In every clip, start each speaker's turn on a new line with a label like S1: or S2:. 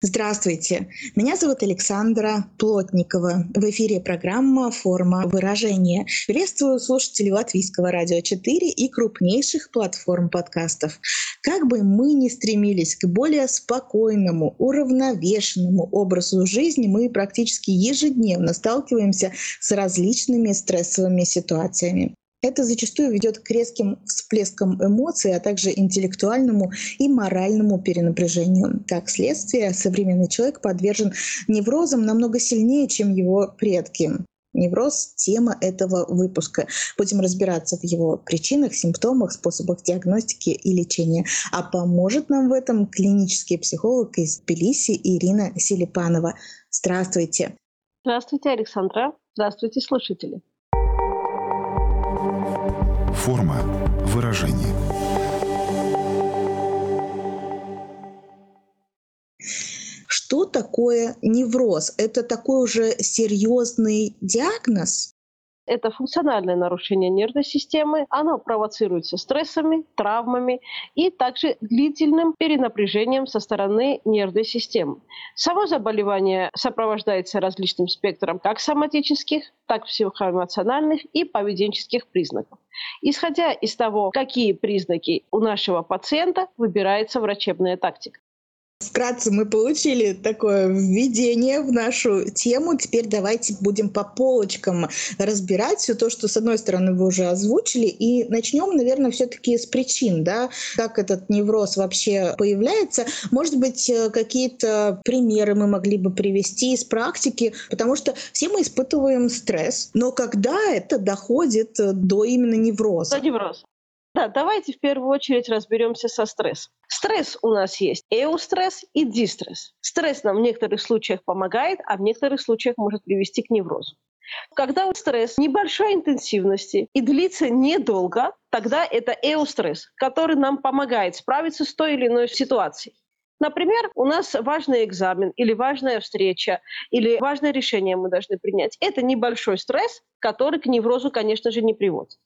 S1: Здравствуйте, меня зовут Александра Плотникова. В эфире программа «Форма выражения». Приветствую слушателей Латвийского радио 4 и крупнейших платформ подкастов. Как бы мы ни стремились к более спокойному, уравновешенному образу жизни, мы практически ежедневно сталкиваемся с различными стрессовыми ситуациями. Это зачастую ведет к резким всплескам эмоций, а также интеллектуальному и моральному перенапряжению. Как следствие, современный человек подвержен неврозам намного сильнее, чем его предки. Невроз — тема этого выпуска. Будем разбираться в его причинах, симптомах, способах диагностики и лечения. А поможет нам в этом клинический психолог из Тбилиси Ирина Селипанова. Здравствуйте.
S2: Здравствуйте, Александра. Здравствуйте, слушатели.
S3: Форма выражения.
S1: Что такое невроз? Это такой уже серьезный диагноз?
S2: Это функциональное нарушение нервной системы. Оно провоцируется стрессами, травмами и также длительным перенапряжением со стороны нервной системы. Само заболевание сопровождается различным спектром как соматических, так и психоэмоциональных и поведенческих признаков. Исходя из того, какие признаки у нашего пациента, выбирается врачебная тактика.
S1: Вкратце мы получили такое введение в нашу тему. Теперь давайте будем по полочкам разбирать все то, что, с одной стороны, вы уже озвучили. И начнем, наверное, все-таки с причин, да, как этот невроз вообще появляется. Может быть, э, какие-то примеры мы могли бы привести из практики, потому что все мы испытываем стресс. Но когда это доходит до именно невроза?
S2: До невроза. Да, давайте в первую очередь разберемся со стрессом. Стресс у нас есть эустресс и дистресс. Стресс нам в некоторых случаях помогает, а в некоторых случаях может привести к неврозу. Когда стресс небольшой интенсивности и длится недолго, тогда это эустресс, который нам помогает справиться с той или иной ситуацией. Например, у нас важный экзамен или важная встреча или важное решение мы должны принять. Это небольшой стресс, который к неврозу, конечно же, не приводит.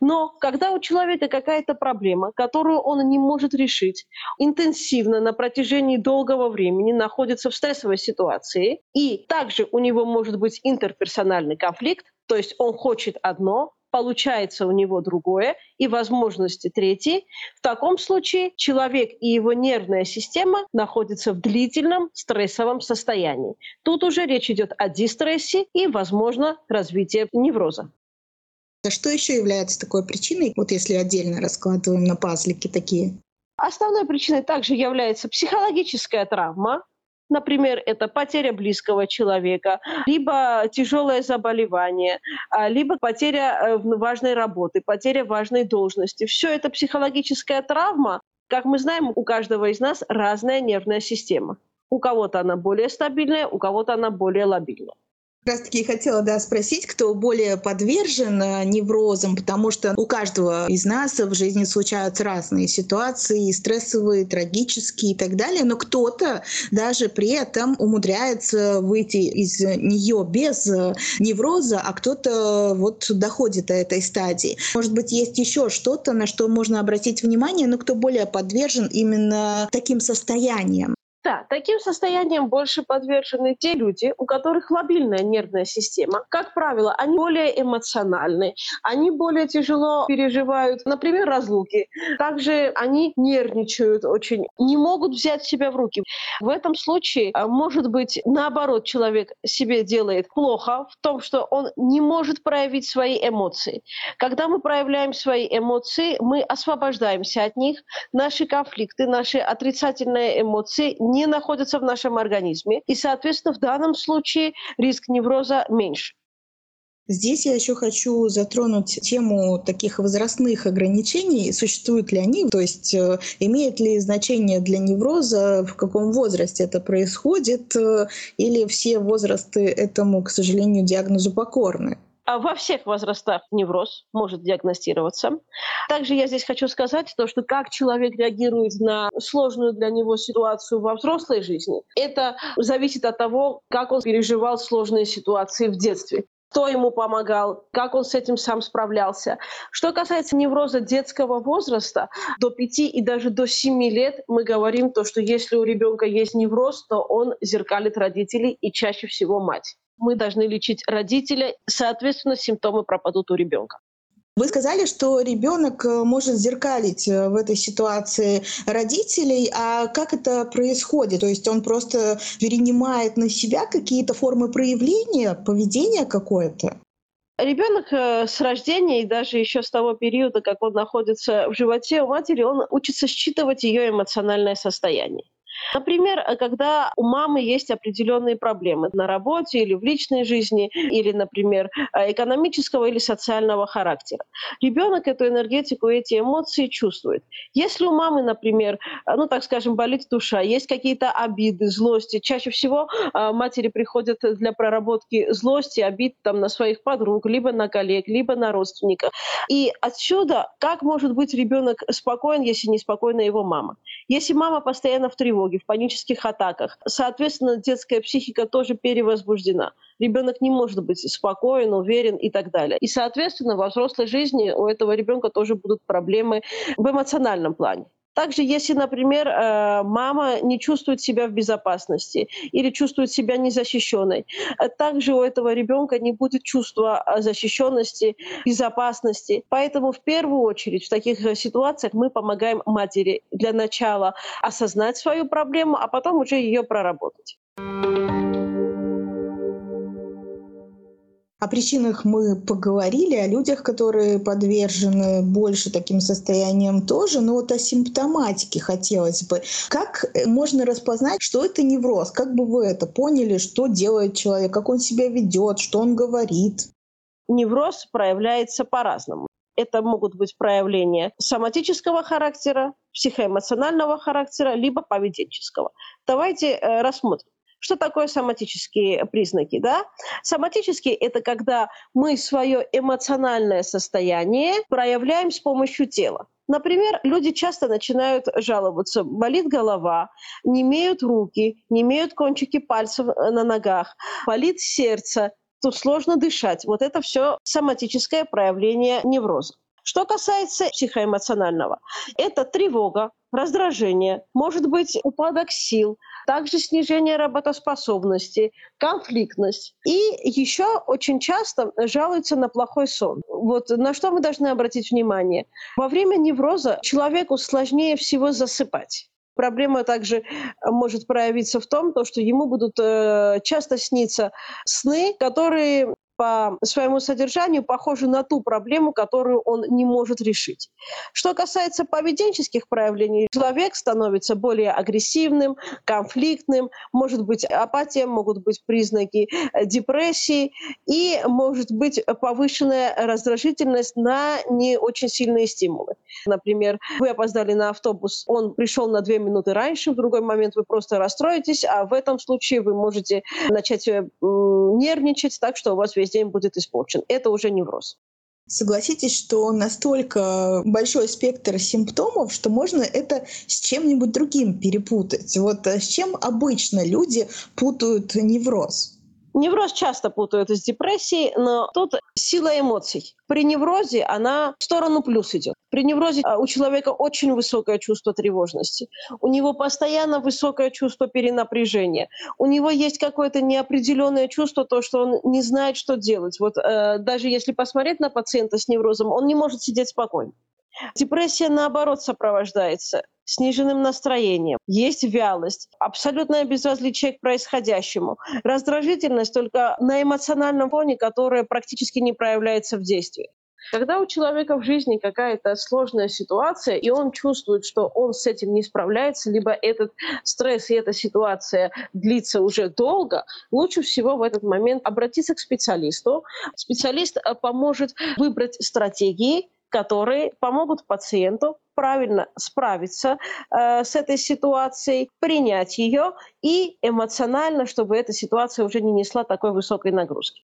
S2: Но когда у человека какая-то проблема, которую он не может решить, интенсивно на протяжении долгого времени находится в стрессовой ситуации, и также у него может быть интерперсональный конфликт, то есть он хочет одно, получается у него другое и возможности третьи. В таком случае человек и его нервная система находятся в длительном стрессовом состоянии. Тут уже речь идет о дистрессе и, возможно, развитие невроза.
S1: А что еще является такой причиной, вот если отдельно раскладываем на пазлики такие?
S2: Основной причиной также является психологическая травма, Например, это потеря близкого человека, либо тяжелое заболевание, а, либо потеря э, важной работы, потеря важной должности. Все это психологическая травма. Как мы знаем, у каждого из нас разная нервная система. У кого-то она более стабильная, у кого-то она более лобильная.
S1: Раз таки хотела да, спросить, кто более подвержен э, неврозам, потому что у каждого из нас в жизни случаются разные ситуации, стрессовые, трагические и так далее, но кто-то даже при этом умудряется выйти из нее без э, невроза, а кто-то вот доходит до этой стадии. Может быть, есть еще что-то, на что можно обратить внимание, но кто более подвержен именно таким состояниям.
S2: Да, таким состоянием больше подвержены те люди, у которых лобильная нервная система. Как правило, они более эмоциональны, они более тяжело переживают, например, разлуки. Также они нервничают очень, не могут взять себя в руки. В этом случае, а, может быть, наоборот, человек себе делает плохо в том, что он не может проявить свои эмоции. Когда мы проявляем свои эмоции, мы освобождаемся от них, наши конфликты, наши отрицательные эмоции не находятся в нашем организме, и, соответственно, в данном случае риск невроза меньше.
S1: Здесь я еще хочу затронуть тему таких возрастных ограничений. Существуют ли они? То есть э, имеет ли значение для невроза, в каком возрасте это происходит, э, или все возрасты этому, к сожалению, диагнозу покорны?
S2: А во всех возрастах невроз может диагностироваться. Также я здесь хочу сказать то, что как человек реагирует на сложную для него ситуацию во взрослой жизни, это зависит от того, как он переживал сложные ситуации в детстве кто ему помогал, как он с этим сам справлялся. Что касается невроза детского возраста, до 5 и даже до 7 лет мы говорим то, что если у ребенка есть невроз, то он зеркалит родителей и чаще всего мать мы должны лечить родителя, соответственно, симптомы пропадут у ребенка.
S1: Вы сказали, что ребенок э, может зеркалить э, в этой ситуации родителей, а как это происходит? То есть он просто перенимает на себя какие-то формы проявления, поведения какое-то?
S2: Ребенок э, с рождения и даже еще с того периода, как он находится в животе у матери, он учится считывать ее эмоциональное состояние. Например, э, когда у мамы есть определенные проблемы на работе или в личной жизни, или, например, э, экономического или социального характера. Ребенок эту энергетику, эти эмоции чувствует. Если у мамы, например, э, ну так скажем, болит душа, есть какие-то обиды, злости, чаще всего матери приходят для проработки злости, обид там, на своих подруг, либо на коллег, либо на родственников. И отсюда, как может быть ребенок спокоен, если не спокойна его мама? Если мама постоянно в тревоге, тревоге, в панических атаках. Соответственно, детская психика тоже перевозбуждена. Ребенок не может быть спокоен, уверен и так далее. И, соответственно, во взрослой жизни у этого ребенка тоже будут проблемы в эмоциональном плане. Также, если, например, э, мама не чувствует себя в безопасности или чувствует себя незащищенной, э, также у этого ребенка не будет чувства э, защищенности, безопасности. Поэтому в первую очередь в таких ситуациях мы помогаем матери для начала осознать свою проблему, а потом уже ее проработать.
S1: О причинах мы поговорили, о людях, которые подвержены больше таким состояниям тоже, но вот о симптоматике хотелось бы. Как можно распознать, что это невроз? Как бы вы это поняли, что делает человек, как он себя ведет, что он говорит?
S2: Невроз проявляется по-разному. Это могут быть проявления соматического характера, психоэмоционального характера, либо поведенческого. Давайте э, рассмотрим. Что такое соматические признаки? Да? Соматические – это когда мы свое эмоциональное состояние проявляем с помощью тела. Например, люди часто начинают жаловаться. Болит голова, не имеют руки, не имеют кончики пальцев э, на ногах, болит сердце, тут сложно дышать. Вот это все соматическое проявление невроза. Что касается психоэмоционального, это тревога, раздражение, может быть упадок сил, также снижение работоспособности, конфликтность. И еще очень часто жалуются на плохой сон. Вот на что мы должны обратить внимание? Во время невроза человеку сложнее всего засыпать. Проблема также может проявиться в том, что ему будут э, часто сниться сны, которые по своему содержанию похожи на ту проблему, которую он не может решить. Что касается поведенческих проявлений, человек становится более агрессивным, конфликтным, может быть апатия, могут быть признаки э, депрессии и может быть повышенная раздражительность на не очень сильные стимулы. Например, вы опоздали на автобус, он пришел на две минуты раньше, в другой момент вы просто расстроитесь, а в этом случае вы можете начать э, нервничать так, что у вас весь день будет испорчен. Это уже невроз.
S1: Согласитесь, что настолько большой спектр симптомов, что можно это с чем-нибудь другим перепутать. Вот э, с чем обычно люди путают невроз?
S2: Невроз часто путают с депрессией, но тут сила эмоций. При неврозе она в сторону плюс идет. При неврозе а, у человека очень высокое чувство тревожности. У него постоянно высокое чувство перенапряжения. У него есть какое-то неопределенное чувство, то, что он не знает, что делать. Вот э, даже если посмотреть на пациента с неврозом, он не может сидеть спокойно. Депрессия, наоборот, сопровождается сниженным настроением, есть вялость, абсолютное безразличие к происходящему, раздражительность только на эмоциональном фоне, которая практически не проявляется в действии. Когда у человека в жизни какая-то сложная ситуация, и он чувствует, что он с этим не справляется, либо этот стресс и эта ситуация длится уже долго, лучше всего в этот момент обратиться к специалисту. Специалист э, поможет выбрать стратегии, которые помогут пациенту правильно справиться э, с этой ситуацией, принять ее и эмоционально, чтобы эта ситуация уже не несла такой высокой нагрузки.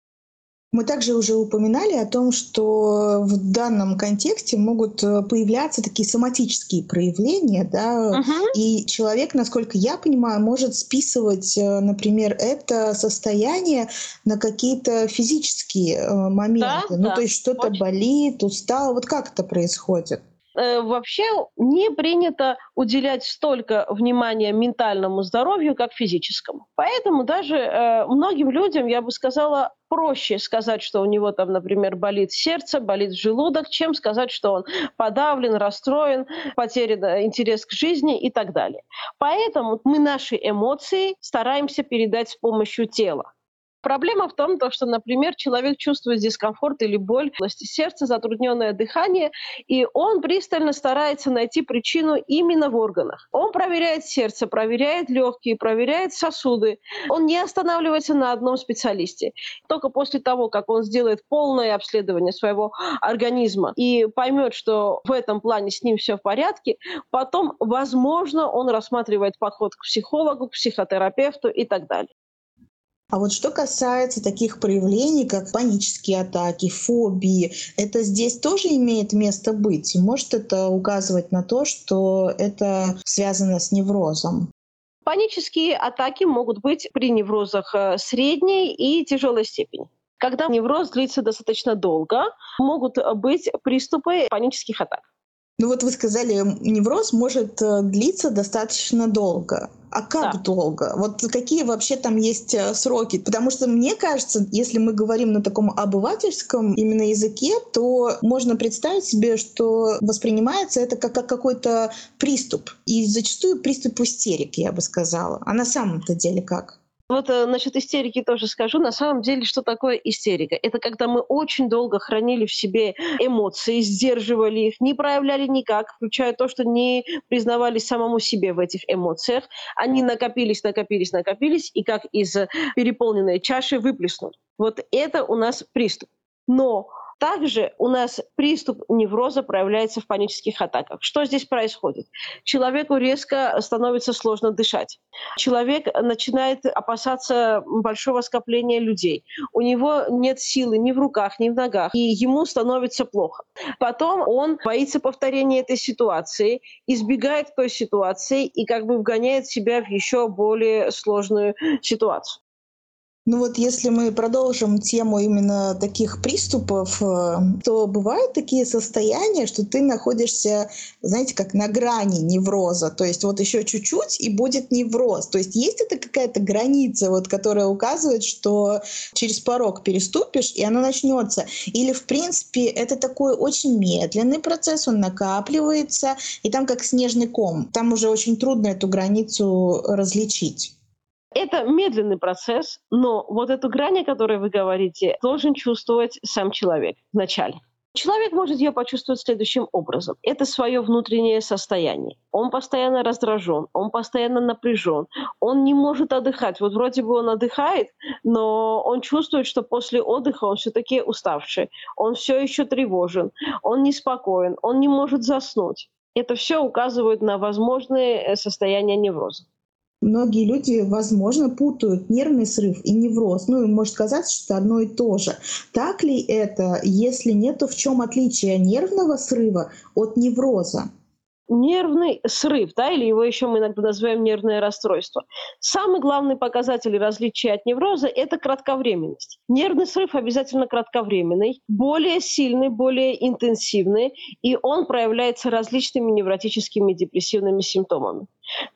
S1: Мы также уже упоминали о том, что в данном контексте могут э, появляться такие соматические проявления, да, угу. и человек, насколько я понимаю, может списывать, э, например, это состояние на какие-то физические э, моменты. Да, ну, да, то есть что-то болит, устал. Вот как это происходит?
S2: Э, вообще не принято уделять столько внимания ментальному здоровью, как физическому. Поэтому даже э, многим людям, я бы сказала, проще сказать, что у него там, например, болит сердце, болит желудок, чем сказать, что он подавлен, расстроен, потерян э, интерес к жизни и так далее. Поэтому мы наши эмоции стараемся передать с помощью тела. Проблема в том, что, например, человек чувствует дискомфорт или боль в области сердца, затрудненное дыхание, и он пристально старается найти причину именно в органах. Он проверяет сердце, проверяет легкие, проверяет сосуды. Он не останавливается на одном специалисте. Только после того, как он сделает полное обследование своего организма и поймет, что в этом плане с ним все в порядке, потом, возможно, он рассматривает подход к психологу, к психотерапевту и так далее.
S1: А вот что касается таких проявлений, как панические атаки, фобии, это здесь тоже имеет место быть? Может это указывать на то, что это связано с неврозом?
S2: Панические атаки могут быть при неврозах э, средней и тяжелой степени. Когда невроз длится достаточно долго, могут быть приступы панических атак.
S1: Ну вот вы сказали, невроз может э, длиться достаточно долго. А как да. долго? Вот какие вообще там есть э, сроки? Потому что мне кажется, если мы говорим на таком обывательском именно языке, то можно представить себе, что воспринимается это как, как какой-то приступ. И зачастую приступ истерики, я бы сказала. А на самом-то деле как?
S2: Вот э, насчет истерики тоже скажу. На самом деле, что такое истерика? Это когда мы очень долго хранили в себе эмоции, сдерживали их, не проявляли никак, включая то, что не признавали самому себе в этих эмоциях. Они накопились, накопились, накопились, и как из переполненной чаши выплеснули. Вот это у нас приступ. Но также у нас приступ невроза проявляется в панических атаках. Что здесь происходит? Человеку резко становится сложно дышать. Человек начинает опасаться большого скопления людей. У него нет силы ни в руках, ни в ногах, и ему становится плохо. Потом он боится повторения этой ситуации, избегает той ситуации и как бы вгоняет себя в еще более сложную ситуацию.
S1: Ну вот если мы продолжим тему именно таких приступов, э, то бывают такие состояния, что ты находишься, знаете, как на грани невроза. То есть вот еще чуть-чуть и будет невроз. То есть есть это какая-то граница, вот, которая указывает, что через порог переступишь, и оно начнется. Или, в принципе, это такой очень медленный процесс, он накапливается, и там как снежный ком. Там уже очень трудно эту границу различить.
S2: Это медленный процесс, но вот эту грань, о которой вы говорите, должен чувствовать сам человек вначале. Человек может ее почувствовать следующим образом. Это свое внутреннее состояние. Он постоянно раздражен, он постоянно напряжен, он не может отдыхать. Вот вроде бы он отдыхает, но он чувствует, что после отдыха он все-таки уставший, он все еще тревожен, он неспокоен, он не может заснуть. Это все указывает на возможные э, состояния невроза.
S1: Многие люди, возможно, путают нервный срыв и невроз. Ну, и может казаться, что одно и то же. Так ли это? Если нет, то в чем отличие нервного срыва от невроза?
S2: нервный срыв, да, или его еще мы иногда называем нервное расстройство. Самый главный показатель различия от невроза – это кратковременность. Нервный срыв обязательно кратковременный, более сильный, более интенсивный, и он проявляется различными невротическими депрессивными симптомами.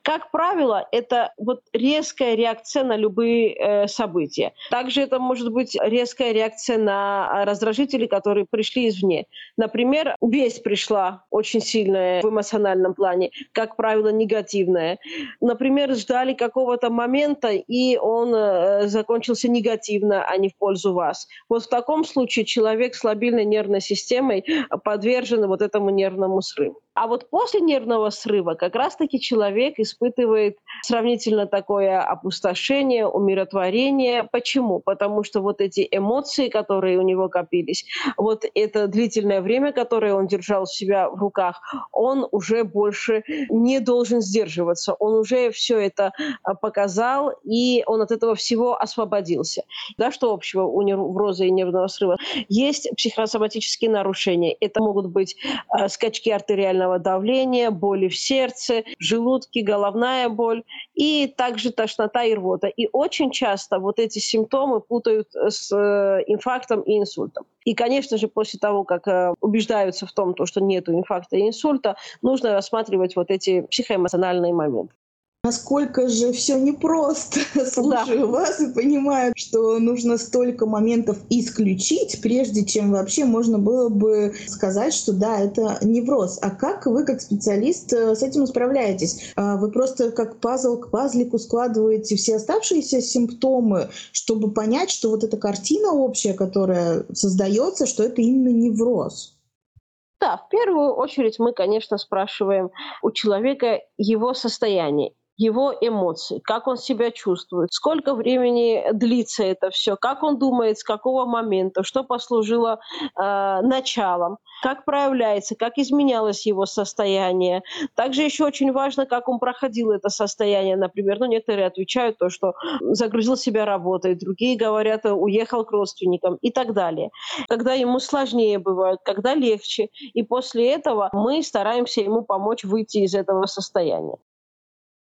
S2: Как правило, это вот резкая реакция на любые э, события. Также это может быть резкая реакция на раздражители, которые пришли извне. Например, весть пришла очень сильная в эмоциональном плане, как правило, негативная. Например, ждали какого-то момента, и он э, закончился негативно, а не в пользу вас. Вот в таком случае человек с лобильной нервной системой подвержен вот этому нервному срыву. А вот после нервного срыва как раз-таки человек испытывает сравнительно такое опустошение, умиротворение. Почему? Потому что вот эти эмоции, которые у него копились, вот это длительное время, которое он держал себя в руках, он уже больше не должен сдерживаться. Он уже все это а, показал, и он от этого всего освободился. Да, что общего у невроза и нервного срыва? Есть психосоматические нарушения. Это могут быть э, скачки артериального давления, боли в сердце, желудке, головная боль и также тошнота и рвота. И очень часто вот эти симптомы путают с э, инфарктом и инсультом. И, конечно же, после того, как э, убеждаются в том, что нет инфаркта и инсульта, нужно рассматривать вот эти психоэмоциональные моменты.
S1: Насколько же все непросто. Слушаю да. вас и понимаю, что нужно столько моментов исключить, прежде чем вообще можно было бы сказать, что да, это невроз. А как вы, как специалист, э, с этим справляетесь? А вы просто как пазл к пазлику складываете все оставшиеся симптомы, чтобы понять, что вот эта картина общая, которая создается, что это именно невроз.
S2: Да, в первую очередь мы, конечно, спрашиваем у человека его состояние его эмоции, как он себя чувствует, сколько времени длится это все, как он думает, с какого момента, что послужило э, началом, как проявляется, как изменялось его состояние. Также еще очень важно, как он проходил это состояние. Например, ну, некоторые отвечают то, что загрузил себя работой, другие говорят, уехал к родственникам и так далее. Когда ему сложнее бывает, когда легче. И после этого мы стараемся ему помочь выйти из этого состояния.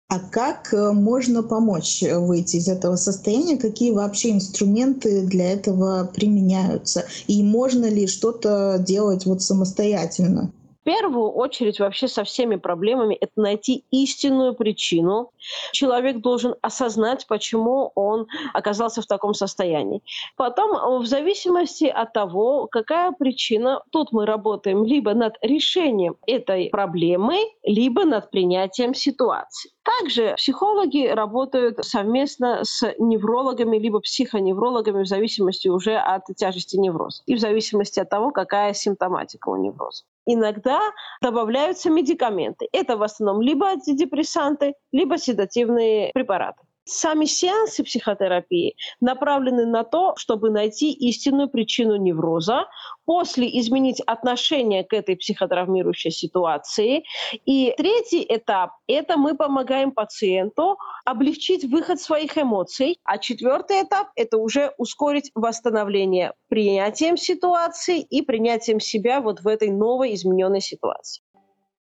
S1: А как э, можно помочь э, выйти из этого состояния? Какие вообще инструменты для этого применяются? И можно ли что-то делать вот самостоятельно?
S2: первую очередь вообще со всеми проблемами это найти истинную причину. Человек должен осознать, почему он оказался в таком состоянии. Потом, в зависимости от того, какая причина, тут мы работаем либо над решением этой проблемы, либо над принятием ситуации. Также психологи работают совместно с неврологами либо психоневрологами в зависимости уже от тяжести невроза и в зависимости от того, какая симптоматика у невроза иногда добавляются медикаменты. Это в основном либо антидепрессанты, либо седативные препараты. Сами сеансы психотерапии направлены на то, чтобы найти истинную причину невроза, после изменить отношение к этой психотравмирующей ситуации. И третий этап – это мы помогаем пациенту облегчить выход своих эмоций. А четвертый этап – это уже ускорить восстановление принятием ситуации и принятием себя вот в этой новой измененной ситуации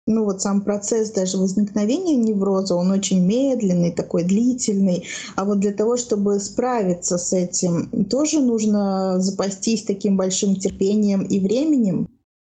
S1: ну вот сам процесс даже возникновения невроза, он очень медленный, такой длительный. А вот для того, чтобы справиться с этим, тоже нужно запастись таким большим терпением и временем.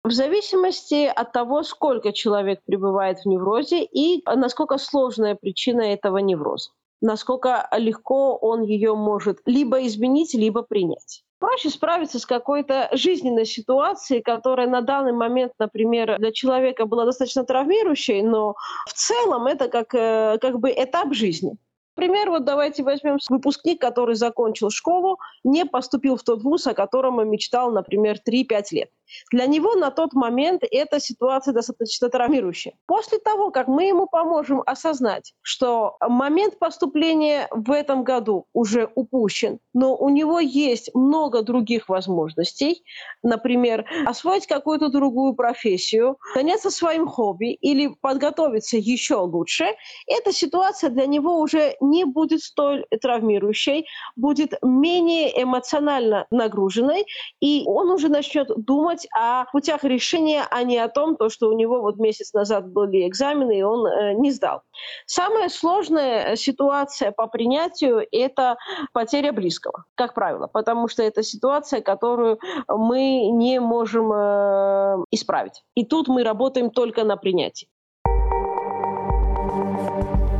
S2: В зависимости от того, сколько человек пребывает в неврозе и насколько сложная причина этого невроза, насколько легко он ее может либо изменить, либо принять проще справиться с какой-то жизненной ситуацией, которая на данный момент, например, для человека была достаточно травмирующей, но в целом это как, э, как бы этап жизни. Например, вот давайте возьмем выпускник, который закончил школу, не поступил в тот вуз, о котором он мечтал, например, 3-5 лет. Для него на тот момент эта ситуация достаточно травмирующая. После того, как мы ему поможем осознать, что момент поступления в этом году уже упущен, но у него есть много других возможностей, например, освоить какую-то другую профессию, заняться своим хобби или подготовиться еще лучше, эта ситуация для него уже не будет столь травмирующей, будет менее эмоционально нагруженной, и он уже начнет думать думать о путях решения, а не о том, то, что у него вот месяц назад были экзамены, и он э, не сдал. Самая сложная ситуация по принятию – это потеря близкого, как правило, потому что это ситуация, которую мы не можем э, исправить. И тут мы работаем только на принятии.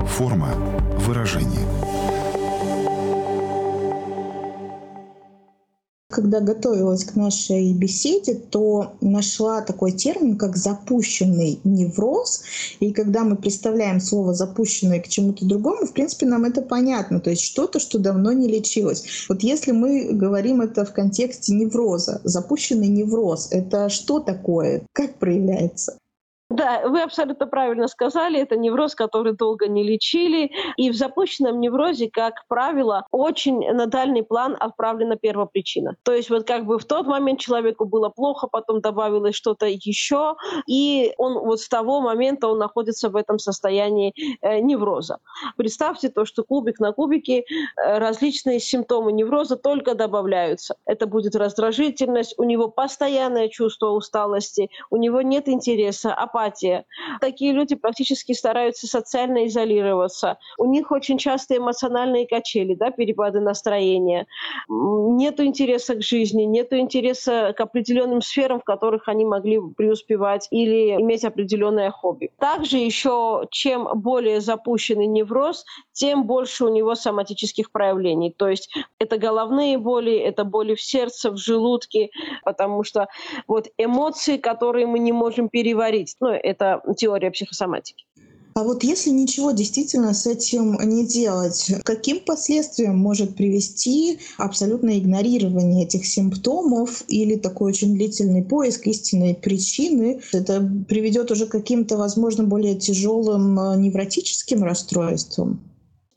S3: Форма
S1: Когда готовилась к нашей беседе, то нашла такой термин, как запущенный невроз. И когда мы представляем слово запущенное к чему-то другому, в принципе, нам это понятно. То есть что-то, что давно не лечилось. Вот если мы говорим это в контексте невроза, запущенный невроз, это что такое? Как проявляется?
S2: Да, вы абсолютно правильно сказали, это невроз, который долго не лечили, и в запущенном неврозе, как правило, очень на дальний план отправлена первопричина. То есть вот как бы в тот момент человеку было плохо, потом добавилось что-то еще, и он вот с того момента он находится в этом состоянии э, невроза. Представьте то, что кубик на кубике э, различные симптомы невроза только добавляются. Это будет раздражительность, у него постоянное чувство усталости, у него нет интереса, апатия, апатия. Такие люди практически стараются социально изолироваться. У них очень часто эмоциональные качели, да, перепады настроения. Нет интереса к жизни, нет интереса к определенным сферам, в которых они могли преуспевать или иметь определенное хобби. Также еще, чем более запущенный невроз, тем больше у него соматических проявлений. То есть это головные боли, это боли в сердце, в желудке, потому что вот эмоции, которые мы не можем переварить, ну, это теория психосоматики.
S1: А вот если ничего действительно с этим не делать, каким последствиям может привести абсолютное игнорирование этих симптомов или такой очень длительный поиск истинной причины? Это приведет уже к каким-то, возможно, более тяжелым э, невротическим расстройствам?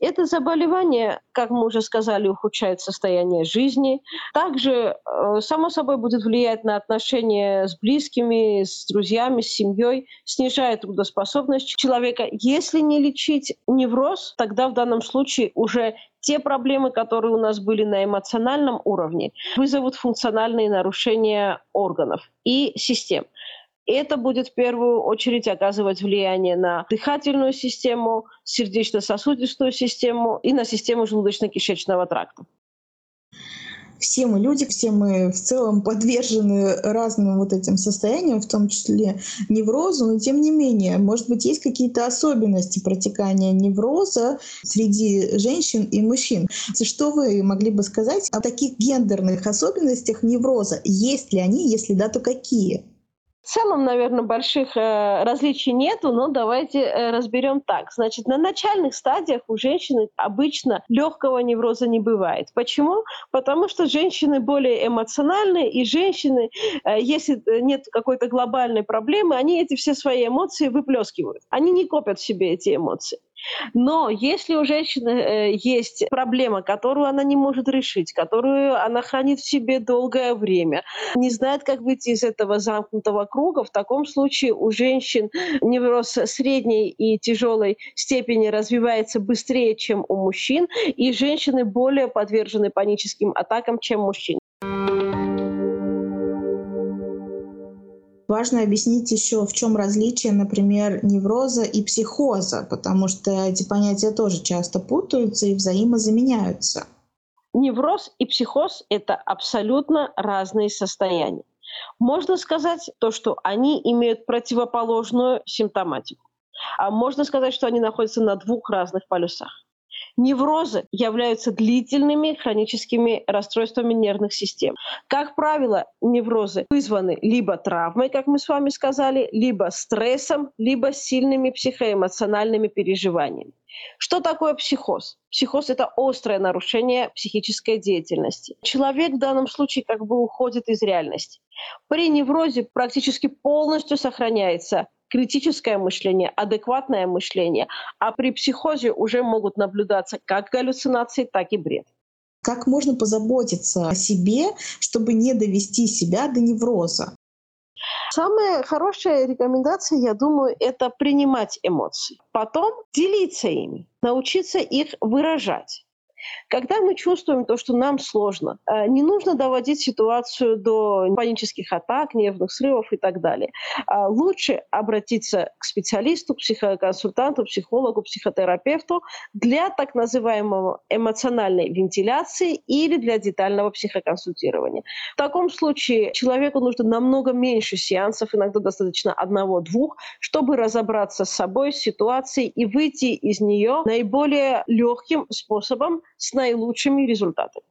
S2: Это заболевание, как мы уже сказали, ухудшает состояние жизни. Также, э, само собой, будет влиять на отношения с близкими, с друзьями, с семьей, снижает трудоспособность человека. Если не лечить невроз, тогда в данном случае уже те проблемы, которые у нас были на эмоциональном уровне, вызовут функциональные нарушения органов и систем это будет в первую очередь оказывать влияние на дыхательную систему, сердечно-сосудистую систему и на систему желудочно-кишечного тракта.
S1: Все мы люди, все мы в целом подвержены разным вот этим состояниям, в том числе неврозу, но тем не менее, может быть, есть какие-то особенности протекания невроза среди женщин и мужчин. Что вы могли бы сказать о таких гендерных особенностях невроза? Есть ли они? Если да, то какие?
S2: В целом, наверное, больших э, различий нету, но давайте э, разберем так. Значит, на начальных стадиях у женщины обычно легкого невроза не бывает. Почему? Потому что женщины более эмоциональные, и женщины, э, если нет какой-то глобальной проблемы, они эти все свои эмоции выплескивают. Они не копят в себе эти эмоции. Но если у женщины э, есть проблема, которую она не может решить, которую она хранит в себе долгое время, не знает, как выйти из этого замкнутого круга, в таком случае у женщин невроз средней и тяжелой степени развивается быстрее, чем у мужчин, и женщины более подвержены паническим атакам, чем мужчины.
S1: Важно объяснить еще, в чем различие, например, невроза и психоза, потому что эти понятия тоже часто путаются и взаимозаменяются.
S2: Невроз и психоз – это абсолютно разные состояния. Можно сказать то, что они имеют противоположную симптоматику. А можно сказать, что они находятся на двух разных полюсах. Неврозы являются длительными хроническими расстройствами нервных систем. Как правило, неврозы вызваны либо травмой, как мы с вами сказали, либо стрессом, либо сильными психоэмоциональными переживаниями. Что такое психоз? Психоз – это острое нарушение психической деятельности. Человек в данном случае как бы уходит из реальности. При неврозе практически полностью сохраняется критическое мышление, адекватное мышление, а при психозе уже могут наблюдаться как галлюцинации, так и бред.
S1: Как можно позаботиться о себе, чтобы не довести себя до невроза?
S2: Самая хорошая рекомендация, я думаю, это принимать эмоции. Потом делиться ими, научиться их выражать. Когда мы чувствуем то, что нам сложно, э, не нужно доводить ситуацию до панических атак, нервных срывов и так далее. А лучше обратиться к специалисту, психоконсультанту, психологу, психотерапевту для так называемого эмоциональной вентиляции или для детального психоконсультирования. В таком случае человеку нужно намного меньше сеансов, иногда достаточно одного-двух, чтобы разобраться с собой, с ситуацией и выйти из нее наиболее легким способом, с наилучшими результатами.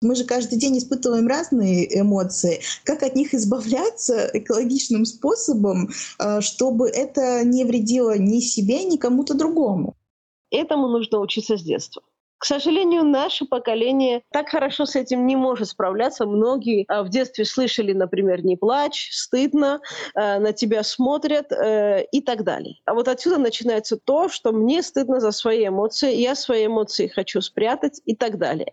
S1: Мы же каждый день испытываем разные эмоции. Как от них избавляться экологичным способом, э, чтобы это не вредило ни себе, ни кому-то другому?
S2: Этому нужно учиться с детства. К сожалению, наше поколение так хорошо с этим не может справляться. Многие а, в детстве слышали, например, «не плачь», «стыдно», а, «на тебя смотрят» э, и так далее. А вот отсюда начинается то, что мне стыдно за свои эмоции, я свои эмоции хочу спрятать и так далее.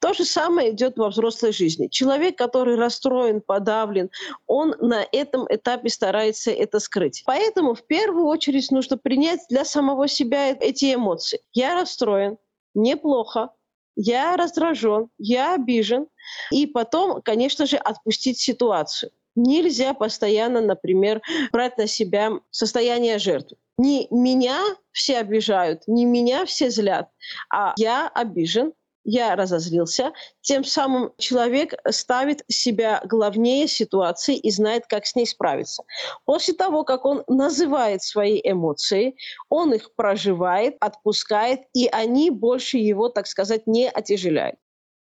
S2: То же самое идет во взрослой жизни. Человек, который расстроен, подавлен, он на этом этапе старается это скрыть. Поэтому в первую очередь нужно принять для самого себя эти эмоции. Я расстроен, неплохо, я раздражен, я обижен. И потом, конечно же, отпустить ситуацию. Нельзя постоянно, например, брать на себя состояние жертвы. Не меня все обижают, не меня все злят, а я обижен, я разозлился, тем самым человек ставит себя главнее ситуации и знает, как с ней справиться. После того, как он называет свои эмоции, он их проживает, отпускает, и они больше его, так сказать, не отяжеляют.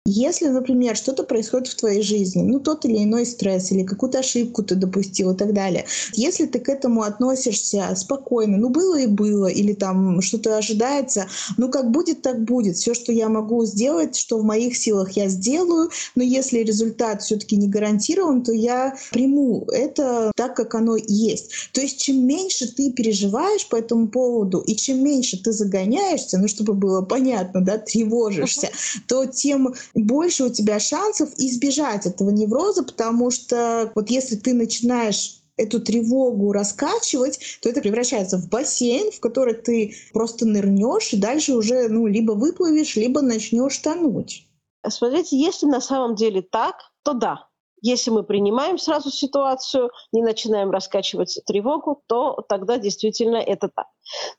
S1: Если, например, что-то происходит в твоей жизни, ну, тот или иной стресс, или какую-то ошибку ты допустил и так далее, если ты к этому относишься спокойно, ну, было и было, или там что-то ожидается, ну, как будет, так будет. Все, что я могу сделать, что в моих силах я сделаю, но если результат все-таки не гарантирован, то я приму это так, как оно есть. То есть, чем меньше ты переживаешь по этому поводу, и чем меньше ты загоняешься, ну, чтобы было понятно, да, тревожишься, uh-huh. то тем больше у тебя шансов избежать этого невроза, потому что вот если ты начинаешь эту тревогу раскачивать, то это превращается в бассейн, в который ты просто нырнешь и дальше уже ну, либо выплывешь, либо начнешь тонуть.
S2: Смотрите, если на самом деле так, то да. Если мы принимаем сразу ситуацию, не начинаем раскачивать тревогу, то тогда действительно это так.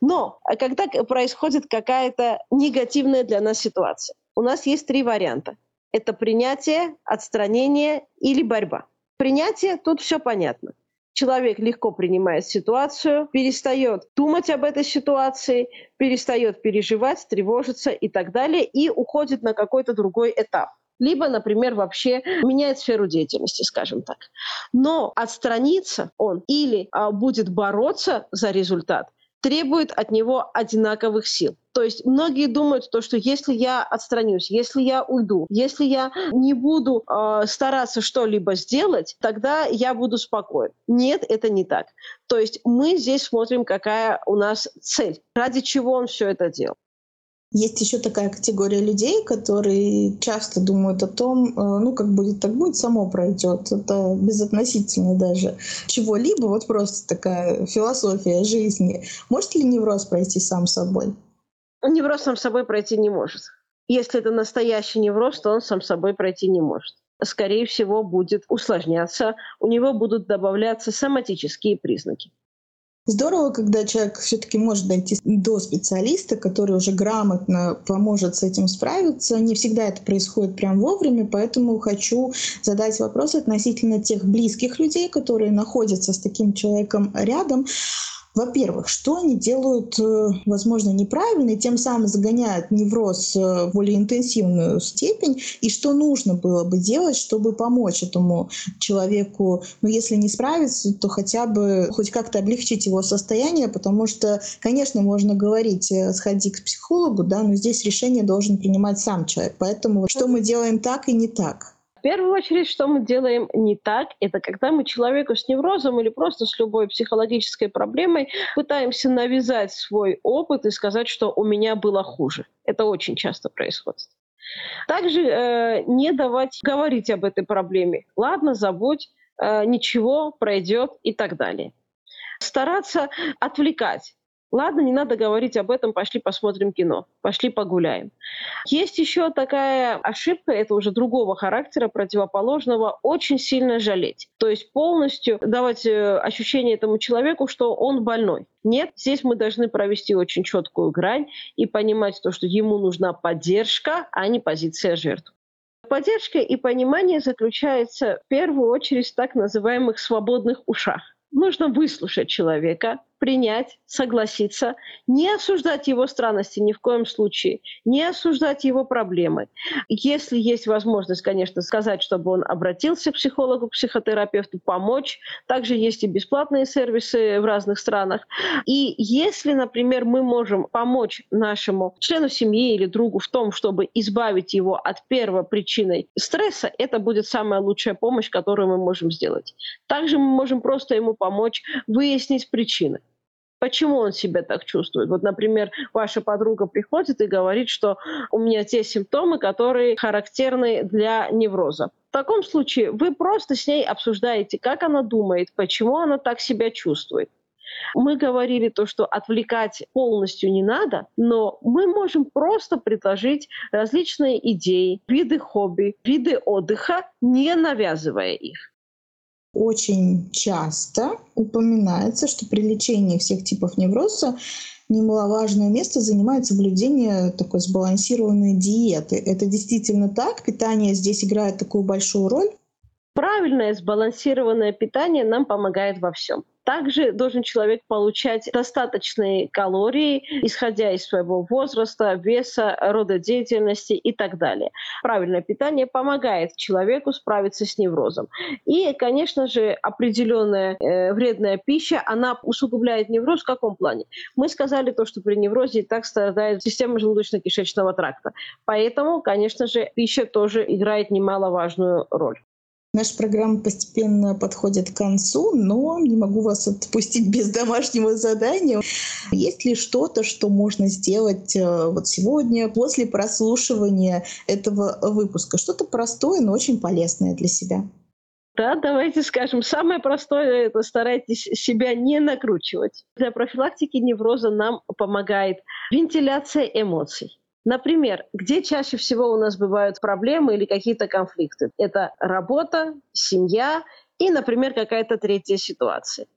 S2: Но а когда происходит какая-то негативная для нас ситуация, у нас есть три варианта. Это принятие, отстранение или борьба. Принятие, тут все понятно. Человек легко принимает ситуацию, перестает думать об этой ситуации, перестает переживать, тревожиться и так далее, и уходит на какой-то другой этап либо, например, вообще меняет сферу деятельности, скажем так. Но отстраниться он или а, будет бороться за результат, требует от него одинаковых сил. То есть многие думают, то, что если я отстранюсь, если я уйду, если я не буду э, стараться что-либо сделать, тогда я буду спокоен. Нет, это не так. То есть мы здесь смотрим, какая у нас цель, ради чего он все это делал.
S1: Есть еще такая категория людей, которые часто думают о том, э, ну, как будет, так будет, само пройдет. Это безотносительно даже чего-либо, вот просто такая философия жизни. Может ли невроз пройти сам собой?
S2: Невроз сам собой пройти не может. Если это настоящий невроз, то он сам собой пройти не может. Скорее всего, будет усложняться, у него будут добавляться соматические признаки.
S1: Здорово, когда человек все-таки может дойти до специалиста, который уже грамотно поможет с этим справиться. Не всегда это происходит прям вовремя, поэтому хочу задать вопрос относительно тех близких людей, которые находятся с таким человеком рядом. Во-первых, что они делают, э, возможно, неправильно, и тем самым загоняют невроз э, в более интенсивную степень, и что нужно было бы делать, чтобы помочь этому человеку, ну, если не справиться, то хотя бы хоть как-то облегчить его состояние, потому что, конечно, можно говорить, э, сходи к психологу, да, но здесь решение должен принимать сам человек. Поэтому что мы делаем так и не так?
S2: Первую очередь, что мы делаем не так, это когда мы человеку с неврозом или просто с любой психологической проблемой пытаемся навязать свой опыт и сказать, что у меня было хуже. Это очень часто происходит. Также э, не давать говорить об этой проблеме. Ладно, забудь, э, ничего, пройдет и так далее. Стараться отвлекать. Ладно, не надо говорить об этом, пошли посмотрим кино, пошли погуляем. Есть еще такая ошибка, это уже другого характера, противоположного, очень сильно жалеть. То есть полностью давать э, ощущение этому человеку, что он больной. Нет, здесь мы должны провести очень четкую грань и понимать то, что ему нужна поддержка, а не позиция жертвы. Поддержка и понимание заключается в первую очередь в так называемых свободных ушах. Нужно выслушать человека, принять, согласиться, не осуждать его странности ни в коем случае, не осуждать его проблемы. Если есть возможность, конечно, сказать, чтобы он обратился к психологу, к психотерапевту, помочь. Также есть и бесплатные сервисы в разных странах. И если, например, мы можем помочь нашему члену семьи или другу в том, чтобы избавить его от первой причины стресса, это будет самая лучшая помощь, которую мы можем сделать. Также мы можем просто ему помочь выяснить причины. Почему он себя так чувствует? Вот, например, ваша подруга приходит и говорит, что у меня те симптомы, которые характерны для невроза. В таком случае вы просто с ней обсуждаете, как она думает, почему она так себя чувствует. Мы говорили то, что отвлекать полностью не надо, но мы можем просто предложить различные идеи, виды хобби, виды отдыха, не навязывая их
S1: очень часто упоминается, что при лечении всех типов невроза немаловажное место занимает соблюдение такой сбалансированной диеты. Это действительно так? Питание здесь играет такую большую роль?
S2: Правильное сбалансированное питание нам помогает во всем. Также должен человек получать достаточные калории, исходя из своего возраста, веса, рода деятельности и так далее. Правильное питание помогает человеку справиться с неврозом. И, конечно же, определенная э, вредная пища, она усугубляет невроз в каком плане? Мы сказали то, что при неврозе и так страдает система желудочно-кишечного тракта. Поэтому, конечно же, пища тоже играет немаловажную роль.
S1: Наша программа постепенно подходит к концу, но не могу вас отпустить без домашнего задания. Есть ли что-то, что можно сделать э, вот сегодня, после прослушивания этого выпуска? Что-то простое, но очень полезное для себя.
S2: Да, давайте скажем, самое простое – это старайтесь себя не накручивать. Для профилактики невроза нам помогает вентиляция эмоций. Например, где чаще всего у нас бывают проблемы или какие-то конфликты? Это работа, семья и, например, какая-то третья ситуация.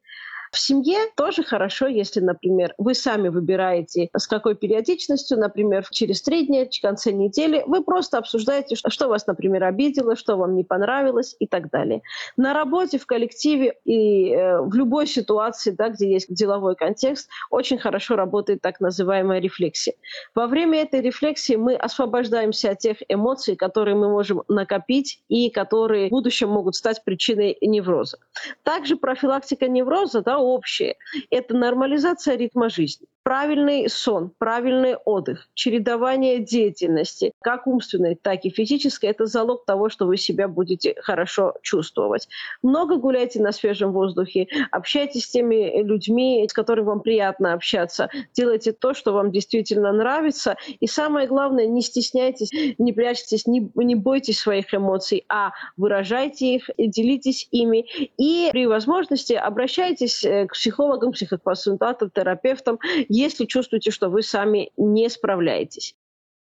S2: В семье тоже хорошо, если, например, вы сами выбираете, с какой периодичностью, например, через три дня, в конце недели, вы просто обсуждаете, что вас, например, обидело, что вам не понравилось и так далее. На работе, в коллективе и э, в любой ситуации, да, где есть деловой контекст, очень хорошо работает так называемая рефлексия. Во время этой рефлексии мы освобождаемся от тех эмоций, которые мы можем накопить и которые в будущем могут стать причиной невроза. Также профилактика невроза, да, общее. Это нормализация ритма жизни правильный сон, правильный отдых, чередование деятельности, как умственной, так и физической, это залог того, что вы себя будете хорошо чувствовать. Много гуляйте на свежем воздухе, общайтесь с теми людьми, с которыми вам приятно общаться, делайте то, что вам действительно нравится. И самое главное, не стесняйтесь, не прячьтесь, не, не бойтесь своих эмоций, а выражайте их, делитесь ими. И при возможности обращайтесь э, к психологам, психоконсультантам, терапевтам, если чувствуете, что вы сами не справляетесь.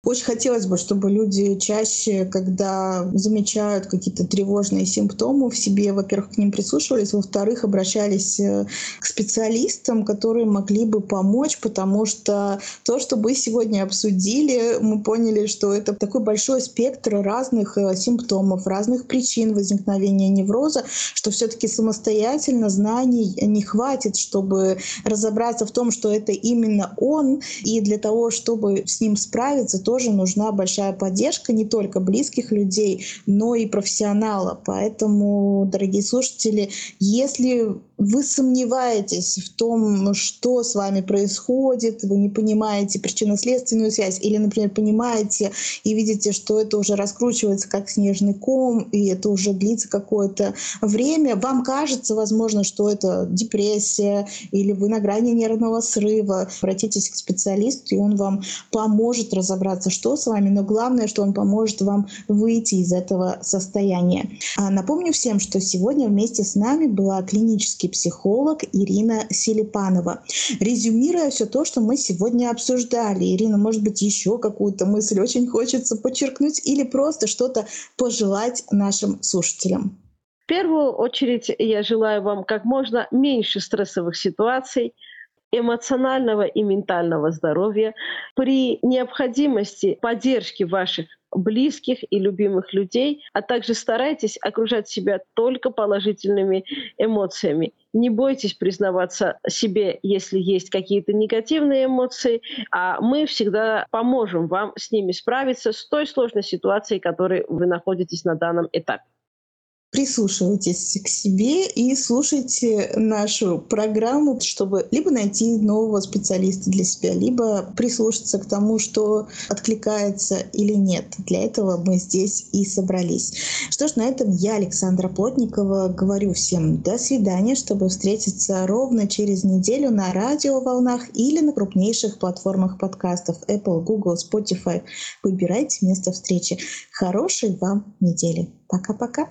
S1: Очень хотелось бы, чтобы люди чаще, когда замечают какие-то тревожные симптомы в себе, во-первых, к ним прислушивались, во-вторых, обращались э, к специалистам, которые могли бы помочь, потому что то, что мы сегодня обсудили, мы поняли, что это такой большой спектр разных э, симптомов, разных причин возникновения невроза, что все-таки самостоятельно знаний не хватит, чтобы разобраться в том, что это именно он, и для того, чтобы с ним справиться, то тоже нужна большая поддержка не только близких людей, но и профессионала. Поэтому, дорогие слушатели, если вы сомневаетесь в том, что с вами происходит, вы не понимаете причинно-следственную связь, или, например, понимаете и видите, что это уже раскручивается как снежный ком, и это уже длится какое-то время, вам кажется, возможно, что это депрессия, или вы на грани нервного срыва, обратитесь к специалисту, и он вам поможет разобраться, что с вами, но главное, что он поможет вам выйти из этого состояния. А напомню всем, что сегодня вместе с нами была клинический психолог Ирина Селипанова. Резюмируя все то, что мы сегодня обсуждали, Ирина, может быть, еще какую-то мысль очень хочется подчеркнуть или просто что-то пожелать нашим слушателям?
S2: В первую очередь я желаю вам как можно меньше стрессовых ситуаций, эмоционального и ментального здоровья, при необходимости поддержки ваших близких и любимых людей, а также старайтесь окружать себя только положительными эмоциями. Не бойтесь признаваться себе, если есть какие-то негативные эмоции, а мы всегда поможем вам с ними справиться с той сложной ситуацией, в которой вы находитесь на данном этапе
S1: прислушивайтесь к себе и слушайте нашу программу, чтобы либо найти нового специалиста для себя, либо прислушаться к тому, что откликается или нет. Для этого мы здесь и собрались. Что ж, на этом я, Александра Плотникова, говорю всем до свидания, чтобы встретиться ровно через неделю на радиоволнах или на крупнейших платформах подкастов Apple, Google, Spotify. Выбирайте место встречи. Хорошей вам недели. Пока-пока.